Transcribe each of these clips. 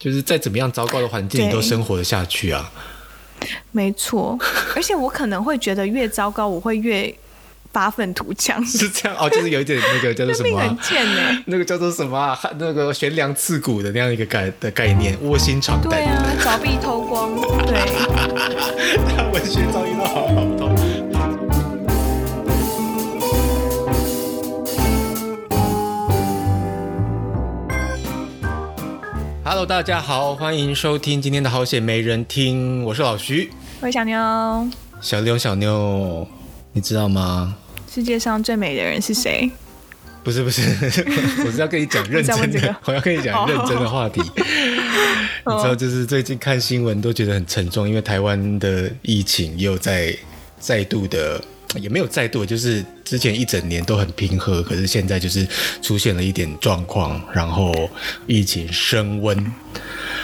就是再怎么样糟糕的环境，你都生活得下去啊。没错，而且我可能会觉得越糟糕，我会越发愤图强。是这样哦，就是有一点那个叫做什么、啊？很贱呢。那个叫做什么、啊？那个悬梁刺骨的那样一个概的概念，卧薪尝胆。对啊，凿壁偷光。对。文学造诣都好好 Hello，大家好，欢迎收听今天的好险没人听，我是老徐，我是小妞，小妞小妞，你知道吗？世界上最美的人是谁？不是不是，我是要跟你讲认真的，我，我要跟你讲认真的话题。你知道，就是最近看新闻都觉得很沉重，因为台湾的疫情又在再度的。也没有再度，就是之前一整年都很平和，可是现在就是出现了一点状况，然后疫情升温。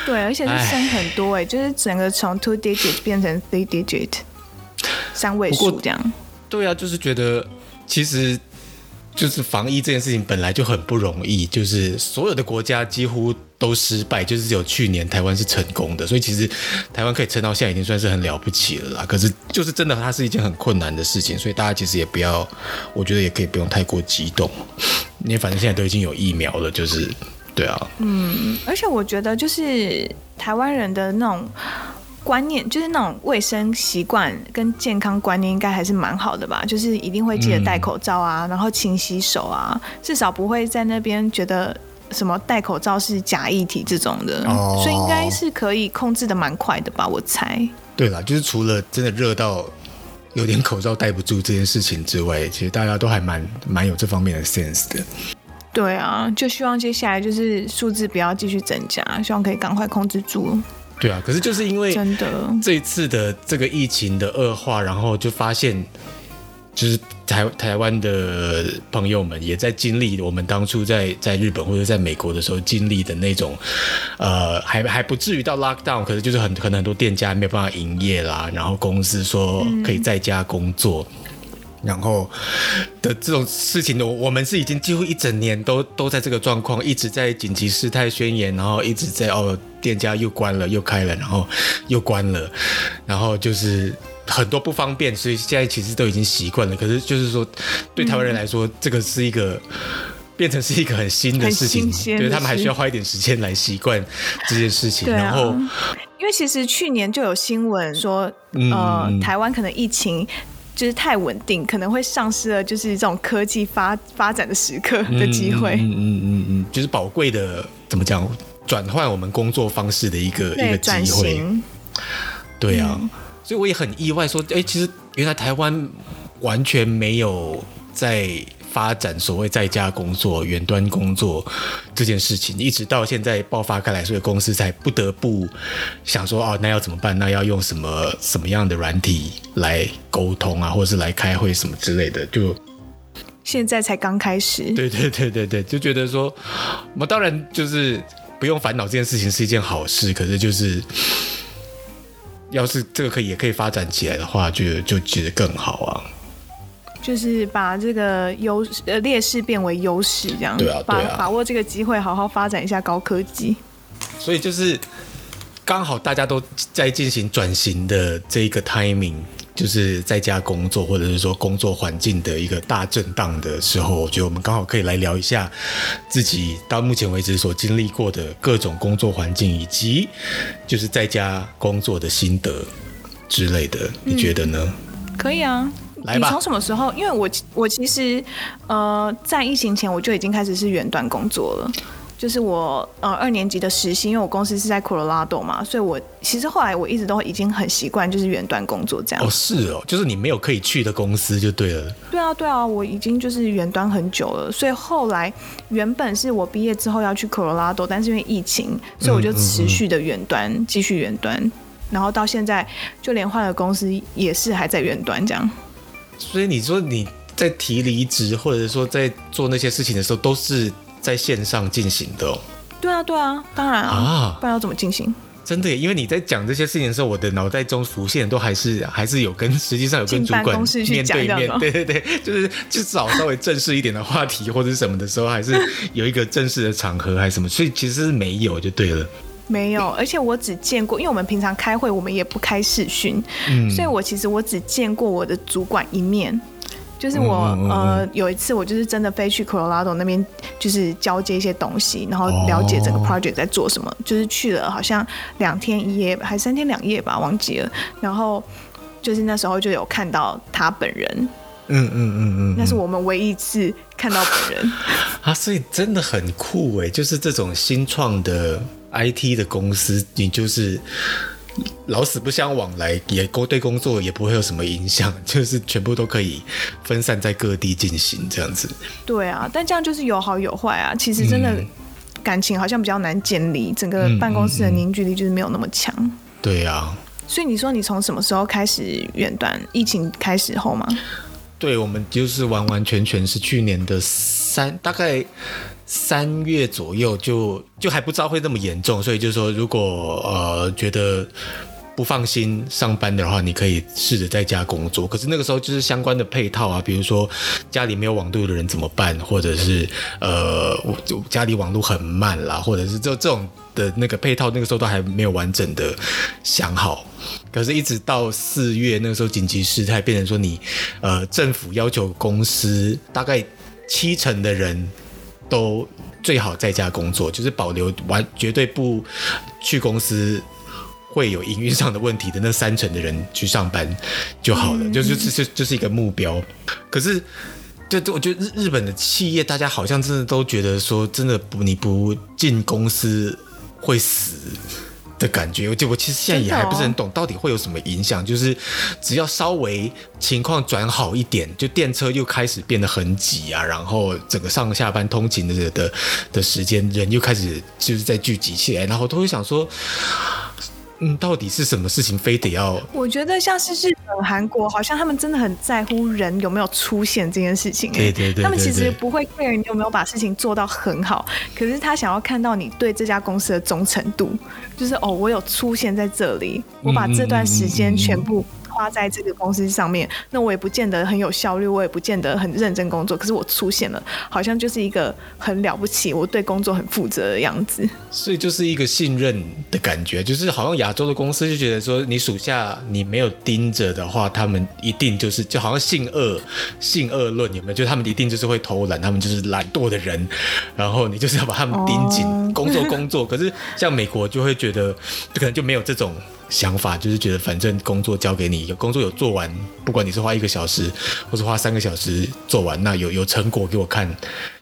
对，而且是升很多哎，就是整个从 two digit 变成 three digit，三位数这样。对啊，就是觉得其实。就是防疫这件事情本来就很不容易，就是所有的国家几乎都失败，就是只有去年台湾是成功的，所以其实台湾可以撑到现在已经算是很了不起了啦。可是就是真的，它是一件很困难的事情，所以大家其实也不要，我觉得也可以不用太过激动，因为反正现在都已经有疫苗了，就是对啊，嗯，而且我觉得就是台湾人的那种。观念就是那种卫生习惯跟健康观念应该还是蛮好的吧，就是一定会记得戴口罩啊，嗯、然后勤洗手啊，至少不会在那边觉得什么戴口罩是假议题这种的，哦、所以应该是可以控制的蛮快的吧，我猜。对啦，就是除了真的热到有点口罩戴不住这件事情之外，其实大家都还蛮蛮有这方面的 sense 的。对啊，就希望接下来就是数字不要继续增加，希望可以赶快控制住。对啊，可是就是因为真的这一次的这个疫情的恶化，然后就发现，就是台台湾的朋友们也在经历我们当初在在日本或者在美国的时候经历的那种，呃，还还不至于到 lockdown，可是就是很可能很多店家没有办法营业啦，然后公司说可以在家工作。嗯然后的这种事情，的我们是已经几乎一整年都都在这个状况，一直在紧急事态宣言，然后一直在哦，店家又关了又开了，然后又关了，然后就是很多不方便，所以现在其实都已经习惯了。可是就是说，对台湾人来说，嗯、这个是一个变成是一个很新的事情，对他们还需要花一点时间来习惯这件事情。啊、然后，因为其实去年就有新闻说，呃，嗯、台湾可能疫情。就是太稳定，可能会丧失了就是这种科技发发展的时刻的机会。嗯嗯嗯嗯嗯，就是宝贵的怎么讲，转换我们工作方式的一个一个机会。对啊，嗯、所以我也很意外说，哎，其实原来台湾完全没有在。发展所谓在家工作、远端工作这件事情，一直到现在爆发开来，所以公司才不得不想说：哦，那要怎么办？那要用什么什么样的软体来沟通啊，或者是来开会什么之类的？就现在才刚开始。对对对对对，就觉得说，我当然就是不用烦恼这件事情是一件好事，可是就是要是这个可以也可以发展起来的话，就就觉得更好啊。就是把这个优呃劣势变为优势，这样对啊，把把握这个机会，好好发展一下高科技。所以就是刚好大家都在进行转型的这一个 timing，就是在家工作或者是说工作环境的一个大震荡的时候，我觉得我们刚好可以来聊一下自己到目前为止所经历过的各种工作环境，以及就是在家工作的心得之类的。你觉得呢？可以啊。你从什么时候？因为我我其实呃在疫情前我就已经开始是远端工作了，就是我呃二年级的实习，因为我公司是在科罗拉多嘛，所以我其实后来我一直都已经很习惯就是远端工作这样。哦，是哦，就是你没有可以去的公司就对了。对啊，对啊，我已经就是远端很久了，所以后来原本是我毕业之后要去科罗拉多，但是因为疫情，所以我就持续的远端继续远端，然后到现在就连换了公司也是还在远端这样。所以你说你在提离职，或者说在做那些事情的时候，都是在线上进行的哦？对啊，对啊，当然啊，啊不然要怎么进行？真的，因为你在讲这些事情的时候，我的脑袋中浮现都还是还是有跟实际上有跟主管面对面，对对对，就是至少稍微正式一点的话题或者是什么的时候，还是有一个正式的场合还是什么，所以其实是没有就对了。没有，而且我只见过，因为我们平常开会，我们也不开视讯，嗯，所以我其实我只见过我的主管一面。就是我嗯嗯嗯呃有一次我就是真的飞去 Colorado 那边，就是交接一些东西，然后了解整个 project 在做什么。哦、就是去了好像两天一夜还三天两夜吧，忘记了。然后就是那时候就有看到他本人，嗯嗯嗯嗯，那是我们唯一一次看到本人。啊，所以真的很酷哎！就是这种新创的 IT 的公司，你就是。老死不相往来，也工对工作也不会有什么影响，就是全部都可以分散在各地进行这样子。对啊，但这样就是有好有坏啊。其实真的感情好像比较难建立，整个办公室的凝聚力就是没有那么强。对啊。所以你说你从什么时候开始远端？疫情开始后吗？对，我们就是完完全全是去年的三，大概。三月左右就就还不知道会这么严重，所以就是说，如果呃觉得不放心上班的话，你可以试着在家工作。可是那个时候就是相关的配套啊，比如说家里没有网络的人怎么办，或者是呃家里网络很慢啦，或者是这这种的那个配套，那个时候都还没有完整的想好。可是，一直到四月那个时候紧急事态变成说你呃政府要求公司大概七成的人。都最好在家工作，就是保留完绝对不去公司会有营运上的问题的那三成的人去上班就好了，嗯、就就就就是一个目标。可是，就我觉得日日本的企业，大家好像真的都觉得说，真的不你不进公司会死。的感觉，我就我其实现在也还不是很懂，到底会有什么影响？就是只要稍微情况转好一点，就电车又开始变得很挤啊，然后整个上下班通勤的的的时间，人又开始就是在聚集起来，然后都会想说。嗯，到底是什么事情非得要？我觉得像是日本、韩国，好像他们真的很在乎人有没有出现这件事情。对对对，对，对，他们其实不会 care 你有没有把事情做到很好，可是他想要看到你对这家公司的忠诚度，就是哦，我有出现在这里，我把这段时间全部。花在这个公司上面，那我也不见得很有效率，我也不见得很认真工作。可是我出现了，好像就是一个很了不起，我对工作很负责的样子。所以就是一个信任的感觉，就是好像亚洲的公司就觉得说，你属下你没有盯着的话，他们一定就是就好像性恶性恶论有没有？就他们一定就是会偷懒，他们就是懒惰的人，然后你就是要把他们盯紧，oh. 工作工作。可是像美国就会觉得，就可能就没有这种。想法就是觉得，反正工作交给你，有工作有做完，不管你是花一个小时，或是花三个小时做完，那有有成果给我看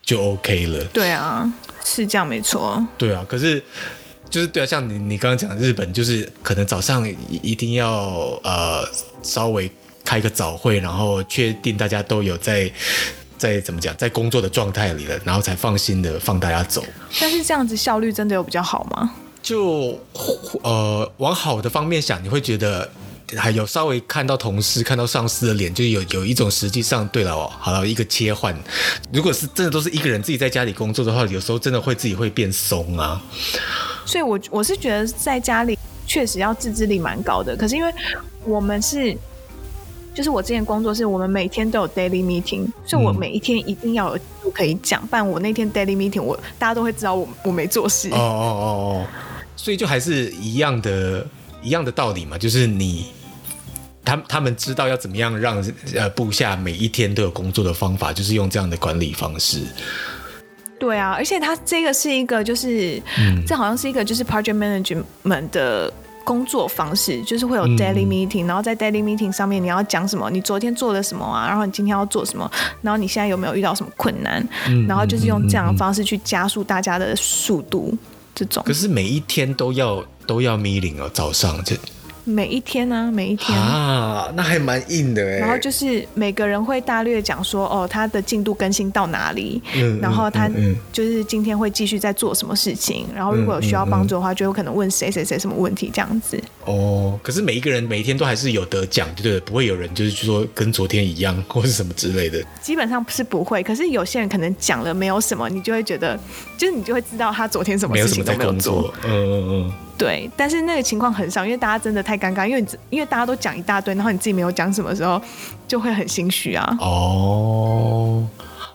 就 OK 了。对啊，是这样没错。对啊，可是就是对啊，像你你刚刚讲的日本，就是可能早上一定要呃稍微开个早会，然后确定大家都有在在怎么讲在工作的状态里了，然后才放心的放大家走。但是这样子效率真的有比较好吗？就呃往好的方面想，你会觉得还有稍微看到同事、看到上司的脸，就有有一种实际上对了哦，好了一个切换。如果是真的都是一个人自己在家里工作的话，有时候真的会自己会变松啊。所以我我是觉得在家里确实要自制力蛮高的。可是因为我们是，就是我之前工作是我们每天都有 daily meeting，所以我每一天一定要有可以讲。不然我那天 daily meeting，我大家都会知道我我没做事。哦哦哦哦。所以就还是一样的，一样的道理嘛，就是你，他他们知道要怎么样让呃部下每一天都有工作的方法，就是用这样的管理方式。对啊，而且他这个是一个，就是、嗯、这好像是一个就是 project management 的工作方式，就是会有 daily meeting，、嗯、然后在 daily meeting 上面你要讲什么，你昨天做了什么啊，然后你今天要做什么，然后你现在有没有遇到什么困难，嗯、然后就是用这样的方式去加速大家的速度。这种可是每一天都要都要 meeting 哦，早上这。每一天呢、啊，每一天啊，那还蛮硬的哎。然后就是每个人会大略讲说，哦，他的进度更新到哪里，嗯、然后他就是今天会继续在做什么事情，嗯、然后如果有需要帮助的话，就有可能问谁谁谁什么问题这样子。哦，可是每一个人每一天都还是有得奖，对不对？不会有人就是说跟昨天一样或是什么之类的。基本上是不会，可是有些人可能讲了没有什么，你就会觉得，就是你就会知道他昨天什么事情都没有做。嗯嗯嗯。对，但是那个情况很少，因为大家真的太尴尬，因为因为大家都讲一大堆，然后你自己没有讲什么时候，就会很心虚啊。哦，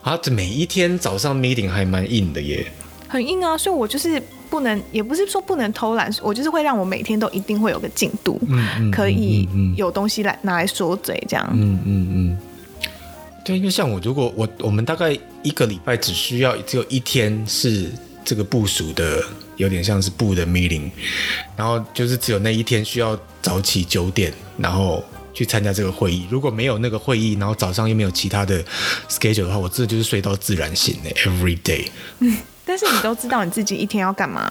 啊，这每一天早上 meeting 还蛮硬的耶。很硬啊，所以我就是不能，也不是说不能偷懒，我就是会让我每天都一定会有个进度，嗯，可以有东西来拿来说嘴这样。嗯嗯嗯。对，因为像我，如果我我们大概一个礼拜只需要只有一天是这个部署的，有点像是部的 meeting，然后就是只有那一天需要早起九点，然后去参加这个会议。如果没有那个会议，然后早上又没有其他的 schedule 的话，我这就是睡到自然醒的 every day。嗯，但是你都知道你自己一天要干嘛？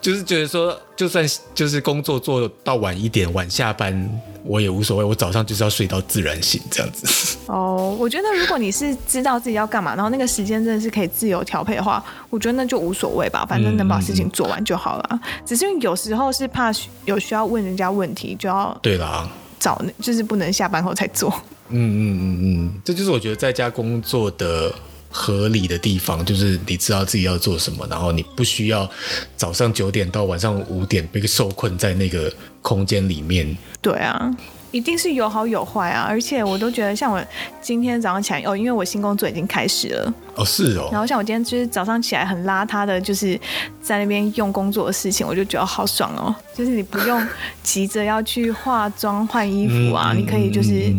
就是觉得说，就算就是工作做到晚一点，晚下班我也无所谓。我早上就是要睡到自然醒这样子。哦，我觉得如果你是知道自己要干嘛，然后那个时间真的是可以自由调配的话，我觉得那就无所谓吧，反正能把事情做完就好了。嗯、只是有时候是怕有需要问人家问题，就要对啦，找就是不能下班后才做。嗯嗯嗯嗯，这就是我觉得在家工作的。合理的地方就是你知道自己要做什么，然后你不需要早上九点到晚上五点被受困在那个空间里面。对啊，一定是有好有坏啊！而且我都觉得，像我今天早上起来哦，因为我新工作已经开始了哦，是哦。然后像我今天就是早上起来很邋遢的，就是在那边用工作的事情，我就觉得好爽哦。就是你不用急着要去化妆换衣服啊，你可以就是。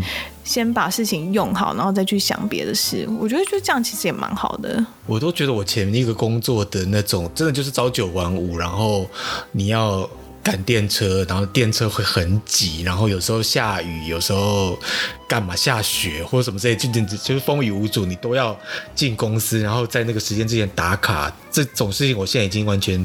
先把事情用好，然后再去想别的事。我觉得就这样，其实也蛮好的。我都觉得我前面一个工作的那种，真的就是朝九晚五，然后你要。赶电车，然后电车会很挤，然后有时候下雨，有时候干嘛下雪或者什么之类，就简直就是风雨无阻，你都要进公司，然后在那个时间之前打卡，这种事情我现在已经完全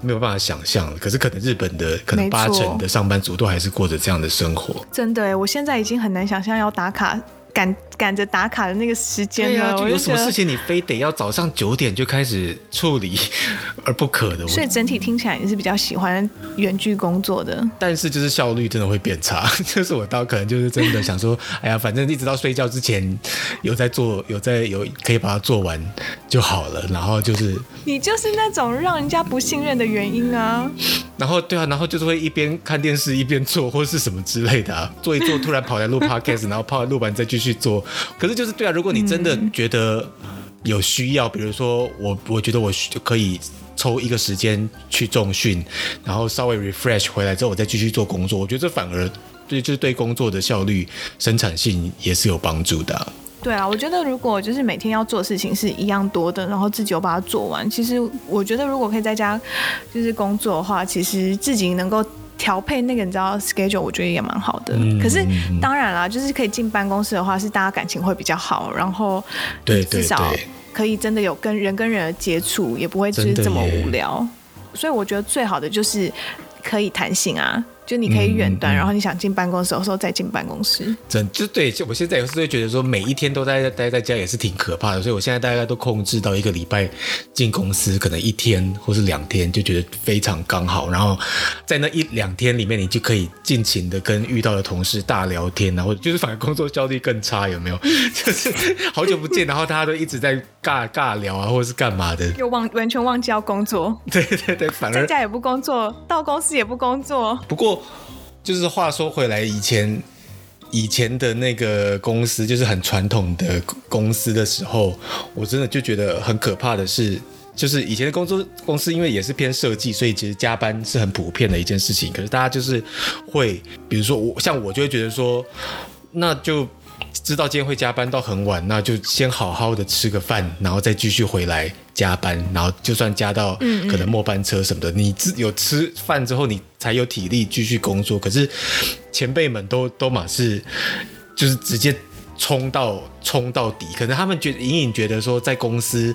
没有办法想象了。可是可能日本的可能八成的上班族都还是过着这样的生活。真的，我现在已经很难想象要打卡。赶赶着打卡的那个时间啊，就有什么事情你非得要早上九点就开始处理 而不可的。所以整体听起来你是比较喜欢远距工作的，但是就是效率真的会变差。就是我到可能就是真的想说，哎呀，反正一直到睡觉之前有在做，有在有可以把它做完就好了。然后就是你就是那种让人家不信任的原因啊。然后对啊，然后就是会一边看电视一边做，或是什么之类的啊，做一做突然跑来录 podcast，然后跑来录完再继续。去做，可是就是对啊。如果你真的觉得有需要，嗯、比如说我，我觉得我可以抽一个时间去重训，然后稍微 refresh 回来之后，我再继续做工作。我觉得这反而对，就是对工作的效率、生产性也是有帮助的。对啊，我觉得如果就是每天要做的事情是一样多的，然后自己又把它做完，其实我觉得如果可以在家就是工作的话，其实自己能够。调配那个你知道 schedule，我觉得也蛮好的。嗯、可是当然啦，就是可以进办公室的话，是大家感情会比较好，然后对至少可以真的有跟人跟人的接触，也不会就是这么无聊。所以我觉得最好的就是可以弹性啊。就你可以远端，嗯嗯、然后你想进办公室的时候再进办公室。真就对，就我现在有时候会觉得说，每一天都待在待在家也是挺可怕的。所以我现在大概都控制到一个礼拜进公司可能一天或是两天，就觉得非常刚好。然后在那一两天里面，你就可以尽情的跟遇到的同事大聊天，然后就是反而工作效率更差，有没有？就是好久不见，然后大家都一直在尬尬聊啊，或者是干嘛的，又忘完全忘记要工作。对对对，反而在家也不工作，到公司也不工作。不过。就是话说回来，以前以前的那个公司，就是很传统的公司的时候，我真的就觉得很可怕的是，就是以前的工作公司，因为也是偏设计，所以其实加班是很普遍的一件事情。可是大家就是会，比如说我，像我就会觉得说，那就。知道今天会加班到很晚，那就先好好的吃个饭，然后再继续回来加班，然后就算加到可能末班车什么的，嗯嗯，你自有吃饭之后，你才有体力继续工作。可是前辈们都都嘛是，就是直接。冲到冲到底，可能他们觉得隐隐觉得说在公司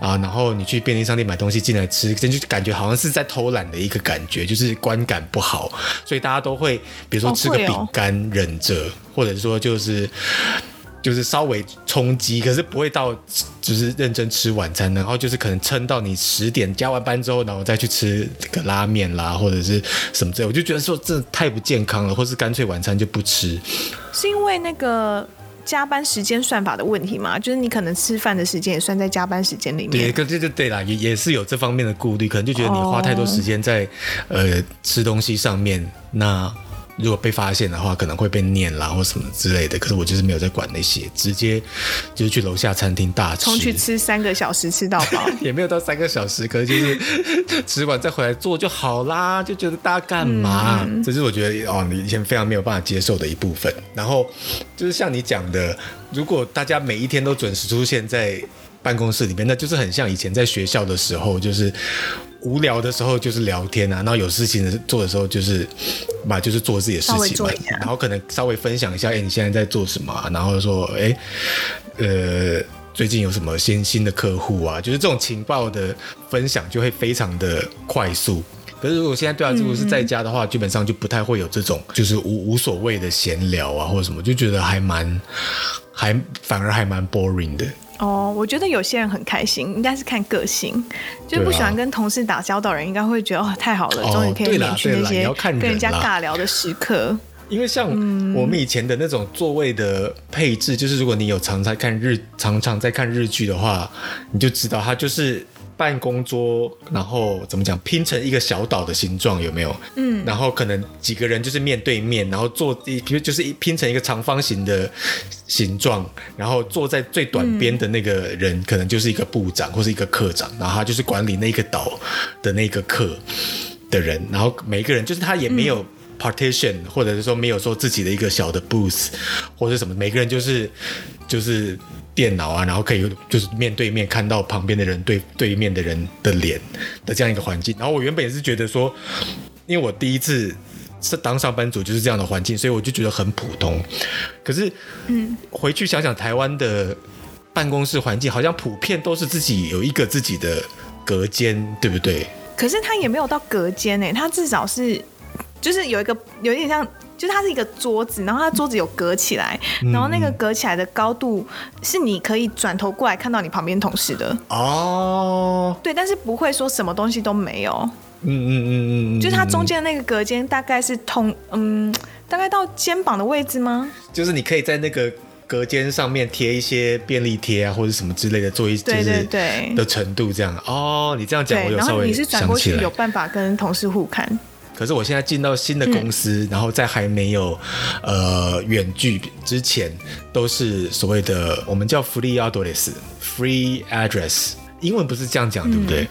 啊，然后你去便利商店买东西进来吃，真就感觉好像是在偷懒的一个感觉，就是观感不好，所以大家都会比如说吃个饼干忍着，或者说就是就是稍微充饥，可是不会到就是认真吃晚餐，然后就是可能撑到你十点加完班之后，然后再去吃个拉面啦，或者是什么之类，我就觉得说这太不健康了，或是干脆晚餐就不吃，是因为那个。加班时间算法的问题嘛，就是你可能吃饭的时间也算在加班时间里面。对，这就对啦，也也是有这方面的顾虑，可能就觉得你花太多时间在、呃吃东西上面，那如果被发现的话，可能会被念啦或什么之类的。可是我就是没有在管那些，直接就是去楼下餐厅大吃，冲去吃三个小时吃到饱，也没有到三个小时，可是就是吃完再回来做就好啦。就觉得大家干嘛？嗯、这是我觉得哦，你以前非常没有办法接受的一部分。然后就是像你讲的，如果大家每一天都准时出现在办公室里面，那就是很像以前在学校的时候，就是。无聊的时候就是聊天啊，然后有事情做的时候就是嘛，就是做自己的事情嘛，然后可能稍微分享一下，哎，你现在在做什么啊？然后说，哎，呃，最近有什么新新的客户啊？就是这种情报的分享就会非常的快速。可是如果现在对啊，如果是在家的话，嗯嗯，基本上就不太会有这种就是无无所谓的闲聊啊，或者什么，就觉得还蛮还反而还蛮 boring 的。哦，我觉得有些人很开心，应该是看个性，就是不喜欢跟同事打交道的人，应该会觉得哦，太好了，终于可以免去那些跟人家尬聊的时刻。因为像我们以前的那种座位的配置，嗯、就是如果你有常在看日常常在看日剧的话，你就知道它就是。办公桌，然后怎么讲，拼成一个小岛的形状，有没有？嗯，然后可能几个人就是面对面，然后坐一，比如就是一拼成一个长方形的形状，然后坐在最短边的那个人，可能就是一个部长或是一个课长，然后他就是管理那个岛的那个课的人，然后每一个人就是他也没有 partition，或者是说没有说自己的一个小的 booth 或者什么，每个人就是就是。电脑啊，然后可以就是面对面看到旁边的人对对面的人的脸的这样一个环境。然后我原本也是觉得说，因为我第一次是当上班族就是这样的环境，所以我就觉得很普通。可是，嗯，回去想想台湾的办公室环境，好像普遍都是自己有一个自己的隔间，对不对？可是他也没有到隔间诶，他至少是就是有一个有一点像。就是它是一个桌子，然后它桌子有隔起来，嗯、然后那个隔起来的高度是你可以转头过来看到你旁边同事的哦。对，但是不会说什么东西都没有。嗯嗯嗯嗯嗯。就是它中间的那个隔间大概是通，嗯，大概到肩膀的位置吗？就是你可以在那个隔间上面贴一些便利贴啊，或者什么之类的，做一对对对的程度这样。哦，你这样讲我有稍微想起来。然后你是转过去有办法跟同事互看。可是我现在进到新的公司，嗯、然后在还没有呃远距之前，都是所谓的我们叫 free address，free address，英文不是这样讲，对不对？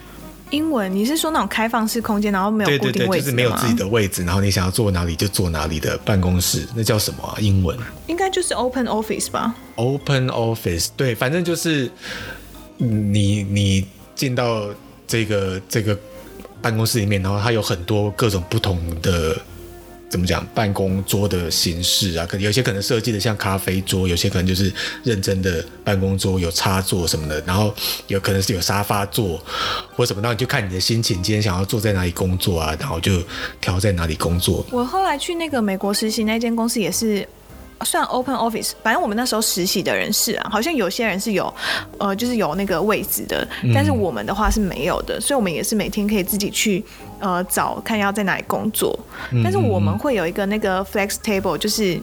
英文你是说那种开放式空间，然后没有固定位置？对对对，就是没有自己的位置，然后你想要坐哪里就坐哪里的办公室，那叫什么啊？英文应该就是 open office 吧？open office，对，反正就是你你进到这个这个。办公室里面，然后它有很多各种不同的，怎么讲，办公桌的形式啊，可能有些可能设计的像咖啡桌，有些可能就是认真的办公桌，有插座什么的，然后有可能是有沙发座或什么，然后你就看你的心情，今天想要坐在哪里工作啊，然后就挑在哪里工作。我后来去那个美国实习那间公司也是。算 open office，反正我们那时候实习的人是啊，好像有些人是有，呃，就是有那个位置的，但是我们的话是没有的，所以我们也是每天可以自己去呃找看要在哪里工作，但是我们会有一个那个 flex table，就是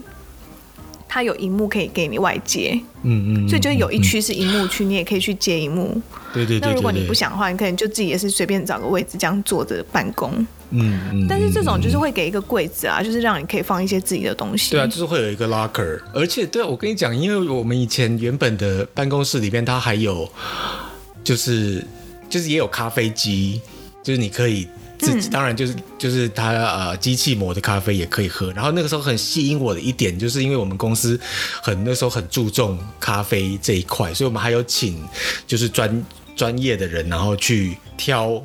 它有荧幕可以给你外接，嗯嗯，所以就是有一区是荧幕区，你也可以去接荧幕，对对对。那如果你不想的话，你可能就自己也是随便找个位置这样坐着办公。嗯嗯，但是这种就是会给一个柜子啊，就是让你可以放一些自己的东西。对啊，就是会有一个 locker，而且对啊，我跟你讲，因为我们以前原本的办公室里边，它还有就是就是也有咖啡机，就是你可以自己，嗯、当然就是就是它呃机器磨的咖啡也可以喝。然后那个时候很吸引我的一点，就是因为我们公司很那时候很注重咖啡这一块，所以我们还有请就是专专业的人，然后去挑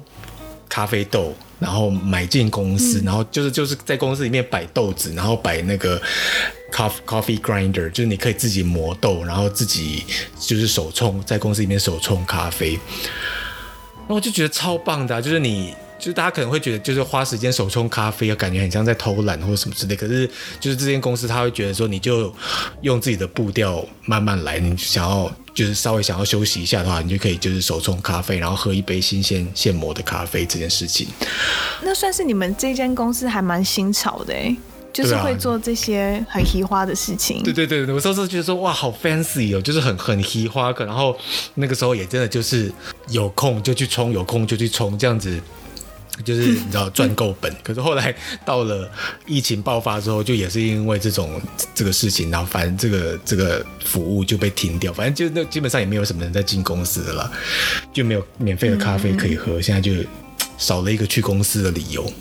咖啡豆。然后买进公司，嗯、然后就是就是在公司里面摆豆子，然后摆那个 coffee coffee grinder，就是你可以自己磨豆，然后自己就是手冲，在公司里面手冲咖啡。那我就觉得超棒的、啊，就是你。就是大家可能会觉得，就是花时间手冲咖啡，感觉很像在偷懒或者什么之类。可是，就是这间公司他会觉得说，你就用自己的步调慢慢来。你想要就是稍微想要休息一下的话，你就可以就是手冲咖啡，然后喝一杯新鲜现磨的咖啡这件事情。那算是你们这间公司还蛮新潮的哎，就是会做这些很嘻花的事情。对对对，我上次觉得说哇，好 fancy 哦，就是很很嘻花。然后那个时候也真的就是有空就去冲，有空就去冲这样子。就是 你知道赚够本。可是后来到了疫情爆发之后，就也是因为这种这个事情，然后反正这个这个服务就被停掉，反正就那基本上也没有什么人在进公司的了，就没有免费的咖啡可以喝，现在就少了一个去公司的理由。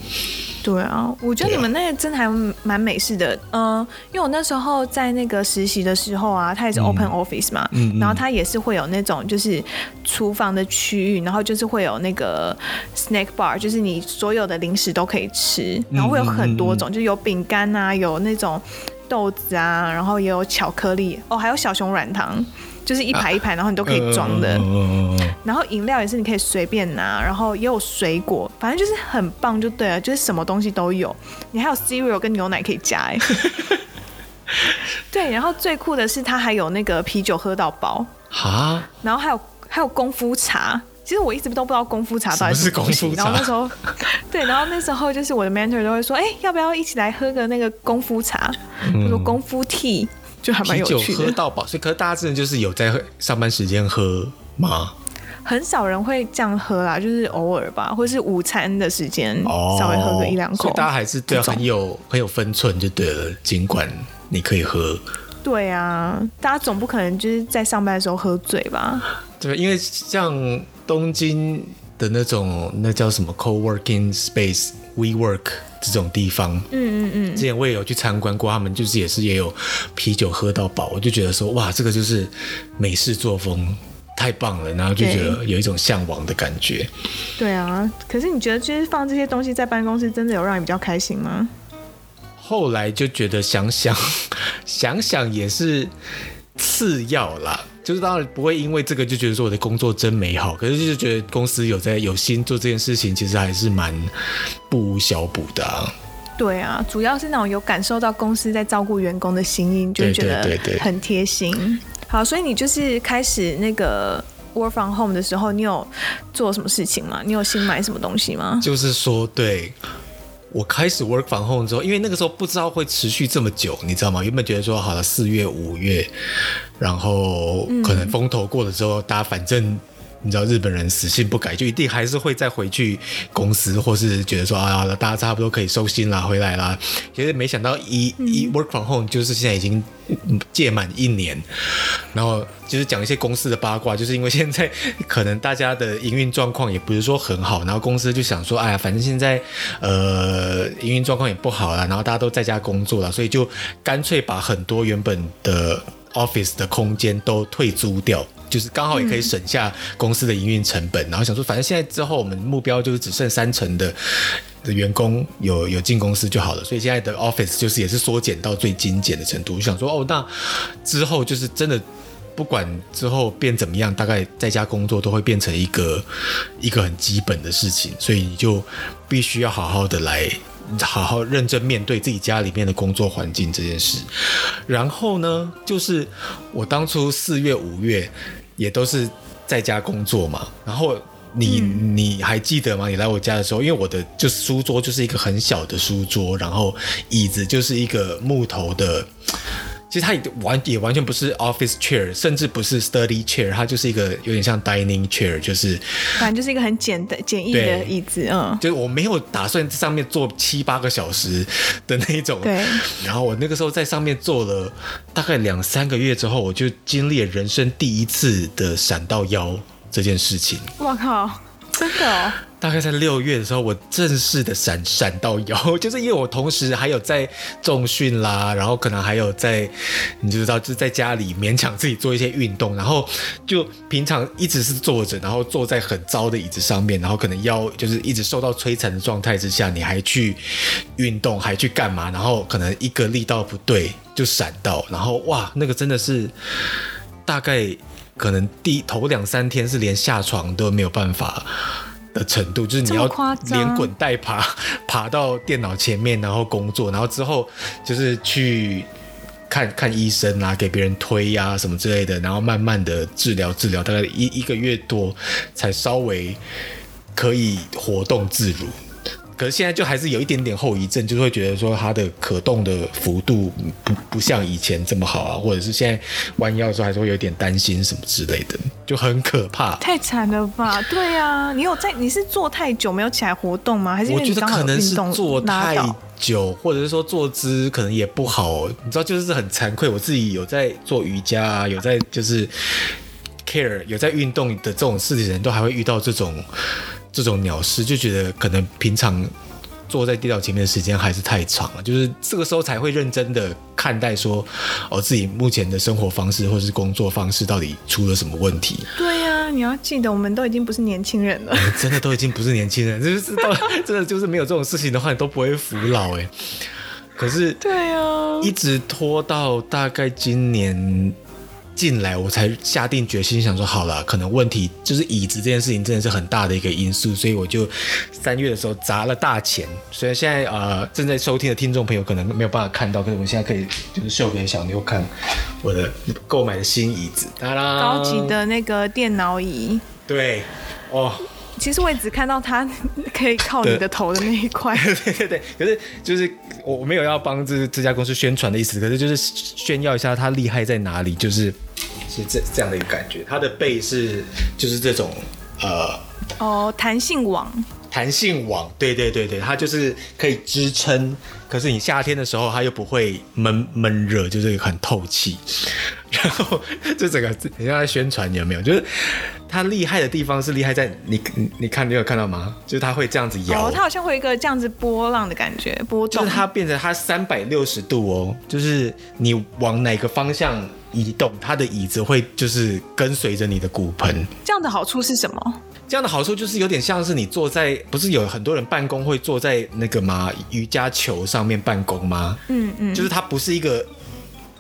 对啊，我觉得你们那个真的还蛮美式的，嗯、呃，因为我那时候在那个实习的时候啊，它也是 open office 嘛，嗯嗯、然后它也是会有那种就是厨房的区域，然后就是会有那个 snack bar，就是你所有的零食都可以吃，然后会有很多种，就有饼干啊，有那种豆子啊，然后也有巧克力，哦，还有小熊软糖。就是一排一排，然后你都可以装的，然后饮料也是你可以随便拿，然后也有水果，反正就是很棒，就对了，就是什么东西都有。你还有 cereal 跟牛奶可以加，哎，对，然后最酷的是它还有那个啤酒喝到饱，哈，然后还有还有功夫茶，其实我一直都不知道功夫茶到底是什么东西，然后那时候，对，然后那时候就是我的 mentor 都会说，哎，要不要一起来喝个那个功夫茶，就说功夫 tea。就还蛮有趣喝到饱，所以可是大家真的就是有在上班时间喝吗？很少人会这样喝啦，就是偶尔吧，或是午餐的时间稍微喝个一两口。所以大家还是对很有很有分寸就对了，尽管你可以喝。对啊，大家总不可能就是在上班的时候喝醉吧？对，因为像东京的那种那叫什么 co-working space WeWork。这种地方，嗯嗯嗯，之前我也有去参观过，他们就是也是也有啤酒喝到饱，我就觉得说哇，这个就是美式作风，太棒了，然后就觉得有一种向往的感觉。对啊，可是你觉得就是放这些东西在办公室，真的有让你比较开心吗？后来就觉得想想 想想也是次要啦。就是当然不会因为这个就觉得说我的工作真美好，可是就是觉得公司有在有心做这件事情，其实还是蛮不无小补的啊。对啊，主要是那种有感受到公司在照顾员工的心意，就觉得很贴心。好，所以你就是开始那个 work from home 的时候，你有做什么事情吗？你有新买什么东西吗？就是说，对。我开始 work from home 之后，因为那个时候不知道会持续这么久，你知道吗？原本觉得说好了四月五月，然后可能风头过了之后，大家反正。你知道日本人死性不改，就一定还是会再回去公司，或是觉得说啊，大家差不多可以收心啦，回来啦。其实没想到一一 work from home 就是现在已经届满一年，然后就是讲一些公司的八卦，就是因为现在可能大家的营运状况也不是说很好，然后公司就想说，哎呀，反正现在呃营运状况也不好了，然后大家都在家工作了，所以就干脆把很多原本的 office 的空间都退租掉。就是刚好也可以省下公司的营运成本，然后想说，反正现在之后我们目标就是只剩三成的的员工有有进公司就好了，所以现在的 office 就是也是缩减到最精简的程度。就想说，哦，那之后就是真的不管之后变怎么样，大概在家工作都会变成一个一个很基本的事情，所以你就必须要好好的来。好好认真面对自己家里面的工作环境这件事，然后呢，就是我当初四月、五月也都是在家工作嘛。然后你你还记得吗？你来我家的时候，因为我的就书桌就是一个很小的书桌，然后椅子就是一个木头的。其实它也完也完全不是 office chair，甚至不是 study chair，它就是一个有点像 dining chair，就是反正就是一个很简单简易的椅子，嗯，就是我没有打算上面坐七八个小时的那一种。对。然后我那个时候在上面坐了大概两三个月之后，我就经历了人生第一次的闪到腰这件事情。我靠，真的哦。大概在六月的时候，我正式的闪闪到腰，就是因为我同时还有在重训啦，然后可能还有在，你就知道，就在家里勉强自己做一些运动，然后就平常一直是坐着，然后坐在很糟的椅子上面，然后可能腰就是一直受到摧残的状态之下，你还去运动，还去干嘛？然后可能一个力道不对就闪到，然后哇，那个真的是大概可能第头两三天是连下床都没有办法。的程度就是你要连滚带爬爬到电脑前面，然后工作，然后之后就是去看看医生啊，给别人推呀、啊、什么之类的，然后慢慢的治疗治疗，大概一一个月多才稍微可以活动自如。可是现在就还是有一点点后遗症，就是会觉得说它的可动的幅度不不像以前这么好啊，或者是现在弯腰的时候还是会有点担心什么之类的，就很可怕。太惨了吧？对啊，你有在？你是坐太久没有起来活动吗？还是因为你刚好我觉得可能是坐太久，或者是说坐姿可能也不好。你知道，就是很惭愧，我自己有在做瑜伽啊，有在就是 care 有在运动的这种事情，人都还会遇到这种。这种鸟事就觉得可能平常坐在电脑前面的时间还是太长了，就是这个时候才会认真的看待说，哦，自己目前的生活方式或者是工作方式到底出了什么问题？对呀、啊，你要记得，我们都已经不是年轻人了，欸、真的都已经不是年轻人，就是到 真的就是没有这种事情的话，你都不会服老哎。可是对呀，一直拖到大概今年。进来我才下定决心，想说好了，可能问题就是椅子这件事情真的是很大的一个因素，所以我就三月的时候砸了大钱。虽然现在呃正在收听的听众朋友可能没有办法看到，可是我们现在可以就是秀给小妞看我的购买的新椅子，当然高级的那个电脑椅。对，哦。其实我也只看到它可以靠你的头的那一块。对对对，可是就是我没有要帮这这家公司宣传的意思，可是就是炫耀一下它厉害在哪里，就是是这这样的一个感觉。它的背是就是这种呃哦弹性网，弹性网，对对对对，它就是可以支撑，可是你夏天的时候它又不会闷闷热，就是很透气。然后这整个你像在宣传有没有？就是。它厉害的地方是厉害在你，你你看你有看到吗？就是它会这样子摇，哦，它好像会有一个这样子波浪的感觉，波动。就是它变成它三百六十度哦，就是你往哪个方向移动，它的椅子会就是跟随着你的骨盆。这样的好处是什么？这样的好处就是有点像是你坐在，不是有很多人办公会坐在那个吗？瑜伽球上面办公吗？嗯嗯，就是它不是一个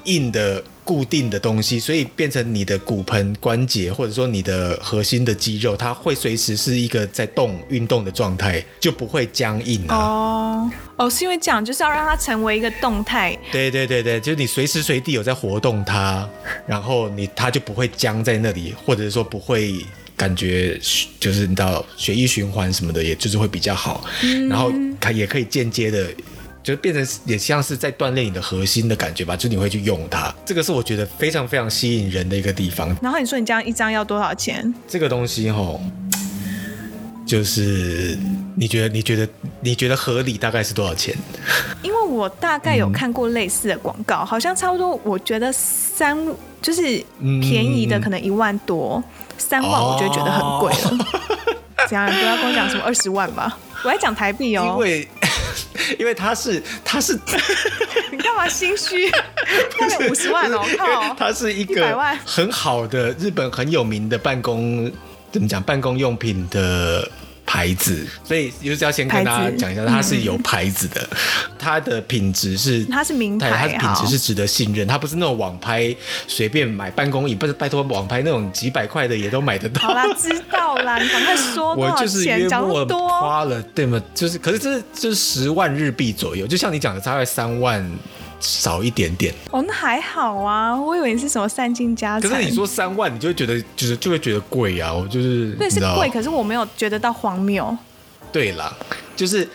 硬的。固定的东西，所以变成你的骨盆关节，或者说你的核心的肌肉，它会随时是一个在动运动的状态，就不会僵硬啊。哦哦，是因为这样，就是要让它成为一个动态。对对对对，就是你随时随地有在活动它，然后你它就不会僵在那里，或者说不会感觉就是你知道血液循环什么的，也就是会比较好。嗯，然后它也可以间接的。就变成也像是在锻炼你的核心的感觉吧，就你会去用它，这个是我觉得非常非常吸引人的一个地方。然后你说你这样一张要多少钱？这个东西吼，就是你觉得你觉得你觉得合理大概是多少钱？因为我大概有看过类似的广告，嗯、好像差不多，我觉得三就是便宜的可能一万多，三、嗯、万我就觉得很贵了。这样不要跟我讲什么二十万吧，我还讲台币哦。因为因为他是他是，你干嘛心虚？他有五十万哦，靠！他是一个很好的日本很有名的办公，怎么讲？办公用品的。牌子，所以就是要先跟大家讲一下，它是有牌子的，嗯、它的品质是它是名牌，它的品质是值得信任，它不是那种网拍随便买办公椅，不是拜托网拍那种几百块的也都买得到。好啦，知道啦，你赶快说 多少钱？我就是约莫花了，对吗？就是，可是这是就是十万日币左右，就像你讲的，大概三万。少一点点哦，那还好啊，我以为你是什么散尽家产。可是你说三万，你就会觉得就是就会觉得贵啊，我就是对是贵，可是我没有觉得到荒谬。对啦，就是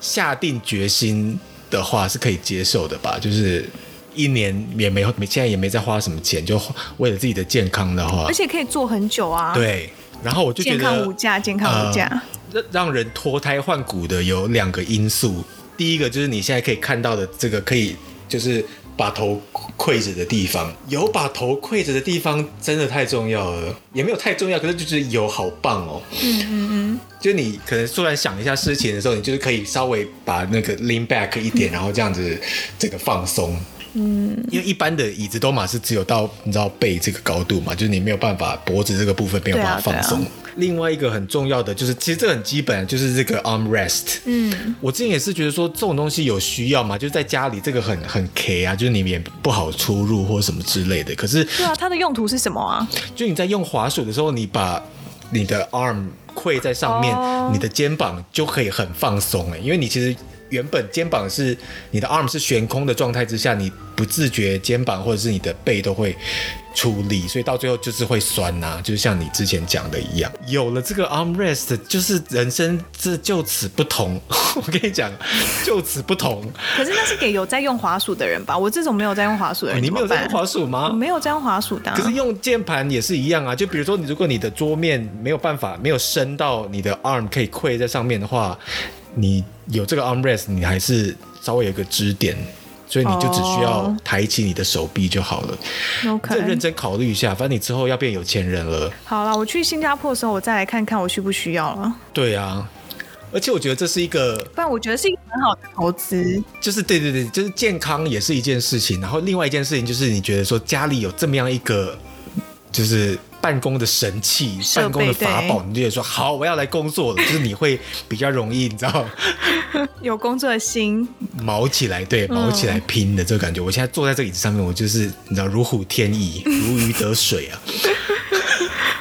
下定决心的话是可以接受的吧，就是一年也没没现在也没再花什么钱，就为了自己的健康的话，而且可以做很久啊。对，然后我就觉得健康无价，健康无价。让、呃、让人脱胎换骨的有两个因素，第一个就是你现在可以看到的这个可以。就是把头跪着的地方，有把头跪着的地方真的太重要了，也没有太重要，可是就是有好棒哦。嗯嗯嗯，就你可能突然想一下事情的时候，你就是可以稍微把那个 lean back 一点，然后这样子这个放松。嗯，因为一般的椅子都嘛是只有到你知道背这个高度嘛，就是你没有办法脖子这个部分没有办法放松。另外一个很重要的就是，其实这很基本，就是这个 armrest。嗯，我之前也是觉得说这种东西有需要嘛，就是在家里这个很很 K 啊，就是你也不好出入或什么之类的。可是，对啊，它的用途是什么啊？就你在用滑鼠的时候，你把你的 arm 跪在上面，哦，你的肩膀就可以很放松哎，因为你其实。原本肩膀是你的 arm 是悬空的状态之下，你不自觉肩膀或者是你的背都会出力，所以到最后就是会酸呐、啊，就像你之前讲的一样。有了这个 armrest，就是人生这就此不同。我跟你讲，就此不同。可是那是给有在用滑鼠的人吧？我这种没有在用滑鼠的人，你没有在用滑鼠吗？我没有在用滑鼠的、啊。可是用键盘也是一样啊。就比如说，你如果你的桌面没有办法没有伸到你的 arm 可以跪在上面的话，你有这个 armrest，你还是稍微有个支点。所以你就只需要抬起你的手臂就好了。OK，再认真考虑一下，反正你之后要变有钱人了。好了，我去新加坡的时候，我再来看看我需不需要了。对啊，而且我觉得这是一个，不然我觉得是一个很好的投资。就是对对对，就是健康也是一件事情，然后另外一件事情就是你觉得说家里有这么样一个，就是。办公的神器，办公的法宝，你就得说好，我要来工作了，就是你会比较容易，你知道，有工作的心，卯起来，对，卯起来拼的这个感觉。嗯、我现在坐在这个椅子上面，我就是你知道，如虎添翼，如鱼得水啊。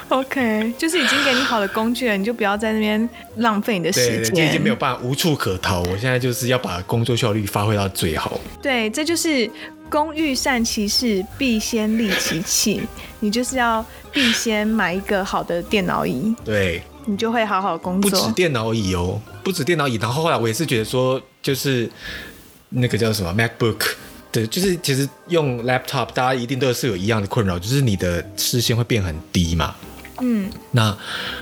OK，就是已经给你好的工具了，你就不要在那边浪费你的时间。就已经没有办法，无处可逃。我现在就是要把工作效率发挥到最好。对，这就是。工欲善其事，必先利其器。你就是要必先买一个好的电脑椅，对，你就会好好工作。不止电脑椅哦，不止电脑椅。然后后来我也是觉得说，就是那个叫什么 MacBook，对，就是其实用 Laptop，大家一定都是有一样的困扰，就是你的视线会变很低嘛。嗯，那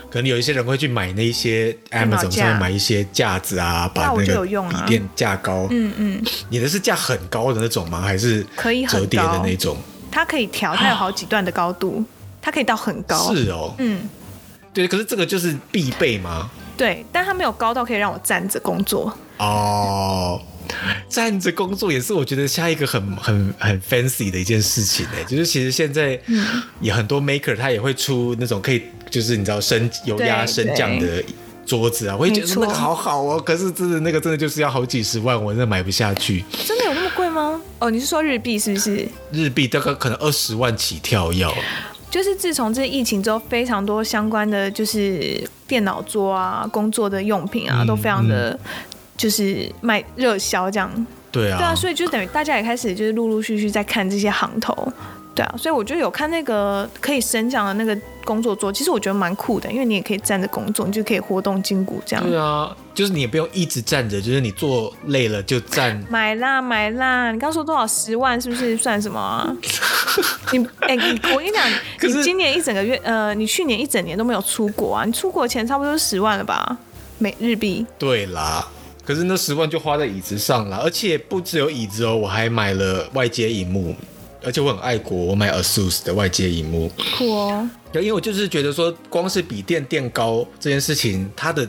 可能有一些人会去买那些 Amazon 上面买一些架子啊，把那个笔电架高。嗯嗯，你的是架很高的那种吗？还是可以折叠的那种？它可以调，它有好几段的高度，它可以到很高。是哦，嗯，对。可是这个就是必备吗？对，但它没有高到可以让我站着工作。哦。站着工作也是我觉得下一个很很很 fancy 的一件事情哎，就是其实现在也很多 maker 他也会出那种可以就是你知道升油压升降的桌子啊，我也觉得那个好好哦，可是真的那个真的就是要好几十万，我真的买不下去。真的有那么贵吗？哦，你是说日币是不是？日币大概可能二十万起跳要。就是自从这疫情之后，非常多相关的就是电脑桌啊、工作的用品啊，都非常的。嗯就是卖热销这样，对啊，对啊，所以就等于大家也开始就是陆陆续续在看这些行头，对啊，所以我觉得有看那个可以升降的那个工作桌，其实我觉得蛮酷的，因为你也可以站着工作，你就可以活动筋骨这样。对啊，就是你也不用一直站着，就是你坐累了就站。买啦买啦，你刚说多少十万是不是算什么啊？你哎、我跟你讲，你今年一整个月呃，你去年一整年都没有出国啊，你出国钱差不多是十万了吧？美日币。对啦。可是那十万就花在椅子上了，而且不只有椅子哦，我还买了外接荧幕，而且我很爱国，我买 ASUS 的外接荧幕。酷哦！因为我就是觉得说，光是笔电垫高这件事情，它的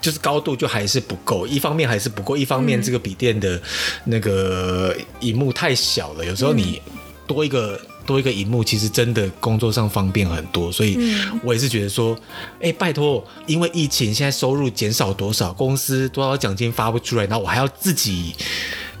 就是高度就还是不够，一方面还是不够，一方面这个笔电的那个荧幕太小了，有时候你多一个。多一个荧幕，其实真的工作上方便很多，所以我也是觉得说，哎、拜托，因为疫情现在收入减少多少，公司多少奖金发不出来，然后我还要自己